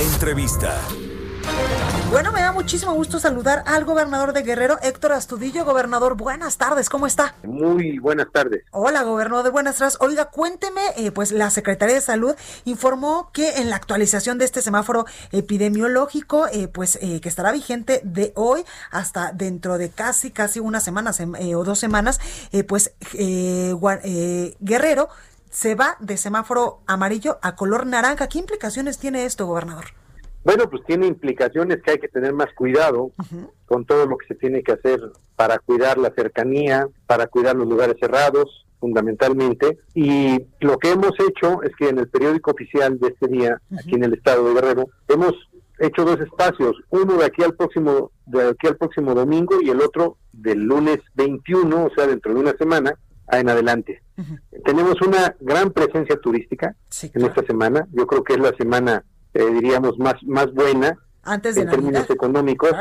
Entrevista. Bueno, me da muchísimo gusto saludar al gobernador de Guerrero, Héctor Astudillo. Gobernador, buenas tardes, ¿cómo está? Muy buenas tardes. Hola, gobernador, buenas tardes. Oiga, cuénteme, eh, pues la Secretaría de Salud informó que en la actualización de este semáforo epidemiológico, eh, pues eh, que estará vigente de hoy hasta dentro de casi, casi una semana o dos semanas, pues Guerrero se va de semáforo amarillo a color naranja. ¿Qué implicaciones tiene esto, gobernador? Bueno, pues tiene implicaciones que hay que tener más cuidado con todo lo que se tiene que hacer para cuidar la cercanía, para cuidar los lugares cerrados, fundamentalmente. Y lo que hemos hecho es que en el periódico oficial de este día, aquí en el estado de Guerrero, hemos hecho dos espacios, uno de aquí al próximo de aquí al próximo domingo y el otro del lunes 21, o sea, dentro de una semana en adelante. Tenemos una gran presencia turística en esta semana. Yo creo que es la semana eh, diríamos, más, más buena Antes en términos económicos,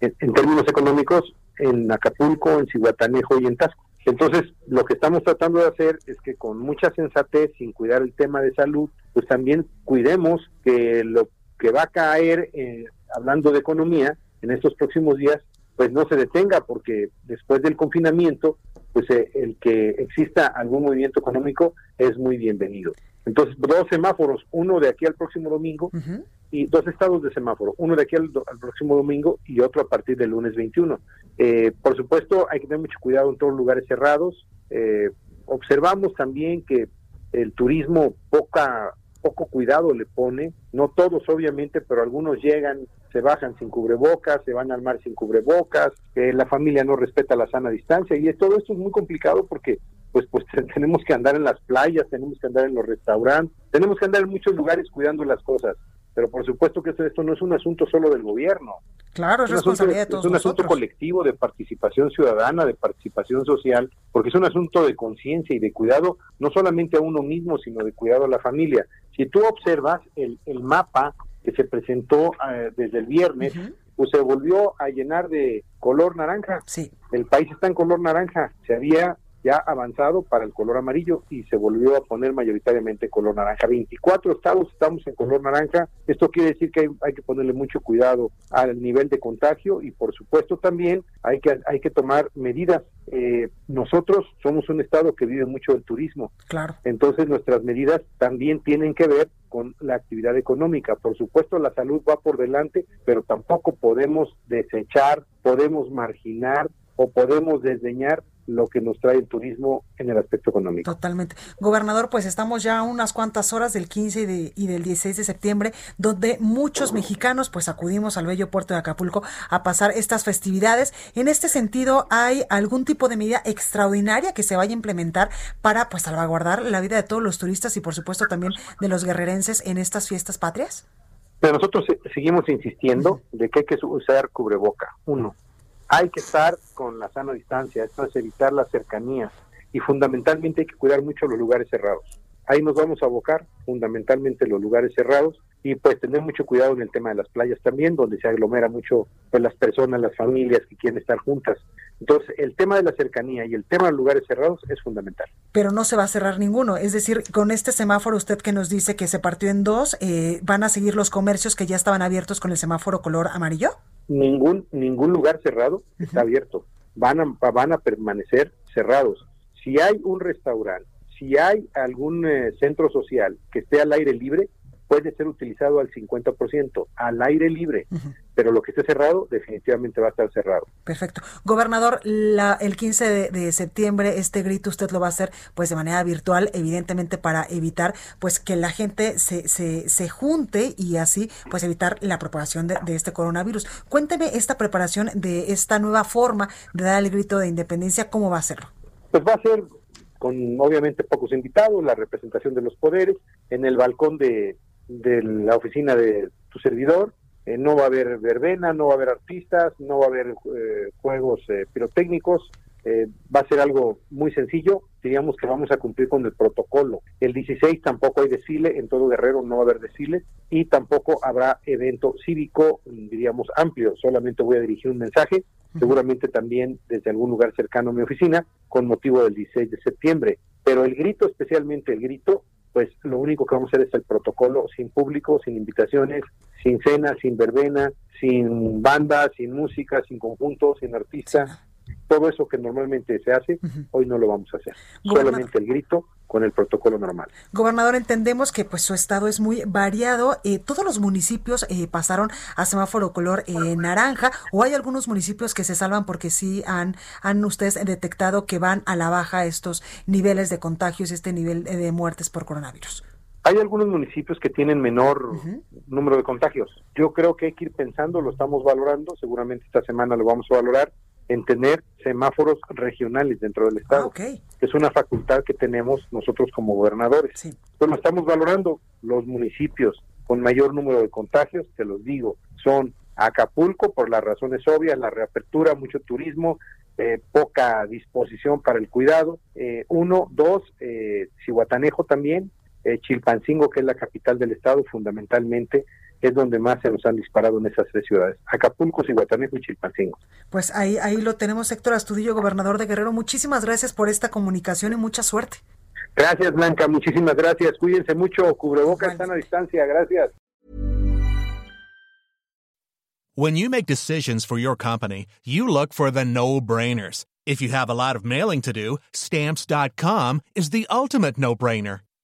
en, términos económicos en Acapulco, en Cihuatanejo y en Tasco. Entonces, lo que estamos tratando de hacer es que con mucha sensatez, sin cuidar el tema de salud, pues también cuidemos que lo que va a caer, eh, hablando de economía, en estos próximos días, pues no se detenga, porque después del confinamiento, pues eh, el que exista algún movimiento económico es muy bienvenido. Entonces, dos semáforos, uno de aquí al próximo domingo y dos estados de semáforo, uno de aquí al, próximo domingo y otro a partir del lunes 21. Eh, por supuesto, hay que tener mucho cuidado en todos los lugares cerrados. Eh, observamos también que el turismo poca poco cuidado le pone, no todos obviamente, pero algunos llegan, se bajan sin cubrebocas, se van al mar sin cubrebocas, eh, la familia no respeta la sana distancia y todo esto es muy complicado porque pues pues tenemos que andar en las playas, tenemos que andar en los restaurantes, tenemos que andar en muchos lugares cuidando las cosas. Pero por supuesto que esto, no es un asunto solo del gobierno. Claro, es, responsabilidad de todos. Es un asunto colectivo de participación ciudadana, de participación social, porque es un asunto de conciencia y de cuidado, no solamente a uno mismo, sino de cuidado a la familia. Si tú observas el, el mapa que se presentó eh, desde el viernes, pues se volvió a llenar de color naranja. Sí. El país está en color naranja. Se había ya avanzado para el color amarillo y se volvió a poner mayoritariamente color naranja. 24 estados estamos en color naranja. Esto quiere decir que hay, que ponerle mucho cuidado al nivel de contagio y por supuesto también hay que, hay que tomar medidas. Eh, nosotros somos un estado que vive mucho del turismo. Claro. Entonces nuestras medidas también tienen que ver con la actividad económica. Por supuesto la salud va por delante, pero tampoco podemos desechar, podemos marginar o podemos desdeñar lo que nos trae el turismo en el aspecto económico. Totalmente. Gobernador, pues estamos ya a unas cuantas horas del 15 y, de, y del 16 de septiembre, donde muchos mexicanos pues acudimos al bello puerto de Acapulco a pasar estas festividades. En este sentido, ¿hay algún tipo de medida extraordinaria que se vaya a implementar para pues salvaguardar la vida de todos los turistas y por supuesto también de los guerrerenses en estas fiestas patrias? Pero nosotros seguimos insistiendo de que hay que usar cubreboca, uno hay que estar con la sana distancia, esto es evitar la cercanía y fundamentalmente hay que cuidar mucho los lugares cerrados. Ahí nos vamos a abocar, fundamentalmente los lugares cerrados, y pues tener mucho cuidado en el tema de las playas también, donde se aglomera mucho pues, las personas, las familias que quieren estar juntas. Entonces, el tema de la cercanía y el tema de los lugares cerrados es fundamental. Pero no se va a cerrar ninguno. Es decir, con este semáforo usted que nos dice que se partió en dos, eh, ¿van a seguir los comercios que ya estaban abiertos con el semáforo color amarillo? Ningún ningún lugar cerrado está abierto. Van a, van a permanecer cerrados. Si hay un restaurante, si hay algún eh, centro social que esté al aire libre, puede ser utilizado al 50%, al aire libre, pero lo que esté cerrado definitivamente va a estar cerrado. Perfecto. Gobernador, la, el 15 de, septiembre este grito usted lo va a hacer pues de manera virtual, evidentemente para evitar pues que la gente se, se, se junte y así pues evitar la propagación de, de, este coronavirus. Cuénteme esta preparación de esta nueva forma de dar el grito de independencia, ¿cómo va a hacerlo? Pues va a ser con obviamente pocos invitados, la representación de los poderes, en el balcón de, de la oficina de tu servidor. Eh, no va a haber verbena, no va a haber artistas, no va a haber eh, juegos eh, pirotécnicos. va a ser algo muy sencillo. Diríamos que vamos a cumplir con el protocolo. El 16 tampoco hay desfile, en todo Guerrero no va a haber desfile y tampoco habrá evento cívico, diríamos amplio. Solamente voy a dirigir un mensaje, seguramente también desde algún lugar cercano a mi oficina, con motivo del 16 de septiembre. Pero el grito, especialmente el grito, pues lo único que vamos a hacer es el protocolo sin público, sin invitaciones, sin cena, sin verbena, sin banda, sin música, sin conjunto, sin artista. Todo eso que normalmente se hace, hoy no lo vamos a hacer. Solamente el grito con el protocolo normal. Gobernador, entendemos que pues su estado es muy variado. Eh, ¿Todos los municipios eh, pasaron a semáforo color eh, naranja o hay algunos municipios que se salvan porque sí han, han ustedes detectado que van a la baja estos niveles de contagios, este nivel de muertes por coronavirus? Hay algunos municipios que tienen menor número de contagios. Yo creo que hay que ir pensando, lo estamos valorando, seguramente esta semana lo vamos a valorar en tener semáforos regionales dentro del Estado. Ah, Es una facultad que tenemos nosotros como gobernadores. Sí. Lo estamos valorando. Los municipios con mayor número de contagios, te los digo, son Acapulco por las razones obvias, la reapertura, mucho turismo, eh, poca disposición para el cuidado. Eh, uno, dos, eh, Cihuatanejo también, eh, Chilpancingo, que es la capital del estado, fundamentalmente es donde más se nos han disparado en esas tres ciudades, Acapulco, Cihuatanejo y Chilpancingo. Pues ahí, ahí lo tenemos, Héctor Astudillo, gobernador de Guerrero. Muchísimas gracias por esta comunicación y mucha suerte. Gracias, Blanca, muchísimas gracias. Cuídense mucho, cubrebocas, están a distancia, gracias. When you make decisions for your company, you look for the no-brainers. If you have a lot of mailing to do, stamps.com is the ultimate no-brainer.